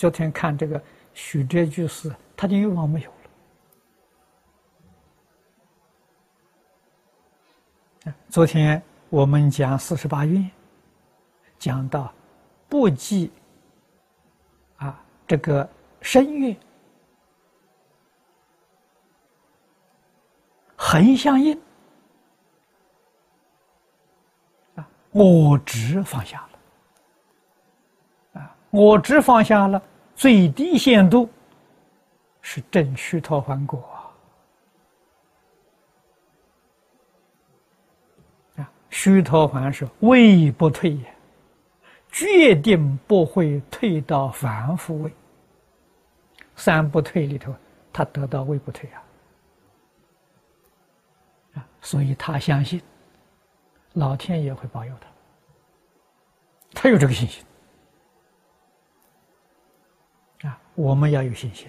昨天看这个许哲居士，他的欲望没有了。昨天我们讲四十八愿，讲到不计啊这个身愿，横相应啊，我执放下了啊。我只放下了最低限度，是正虚脱还果啊！虚脱还是位不退也，决定不会退到凡夫位。三不退里头，他得到位不退啊！啊，所以他相信老天爷会保佑他，他有这个信心。啊我们要有信心，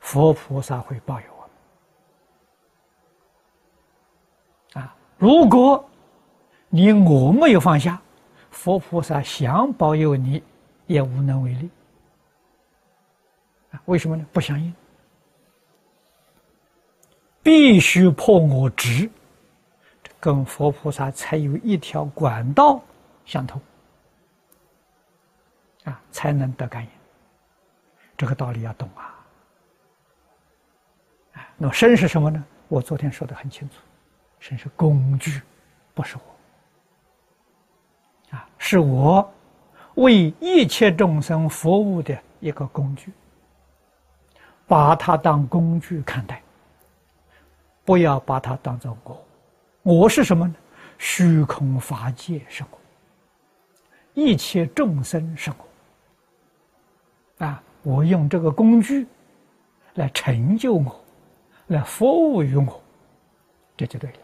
佛菩萨会保佑我们。啊，如果你我没有放下，佛菩萨想保佑你，也无能为力。为什么呢？不相应，必须破我执，跟佛菩萨才有一条管道相通，啊，才能得感应。这个道理要懂啊！那么身是什么呢？我昨天说的很清楚，身是工具，不是我。啊，是我为一切众生服务的一个工具，把它当工具看待，不要把它当做我。我是什么呢？虚空法界是我，一切众生是我。啊。我用这个工具来成就我，来服务于我，这就对了。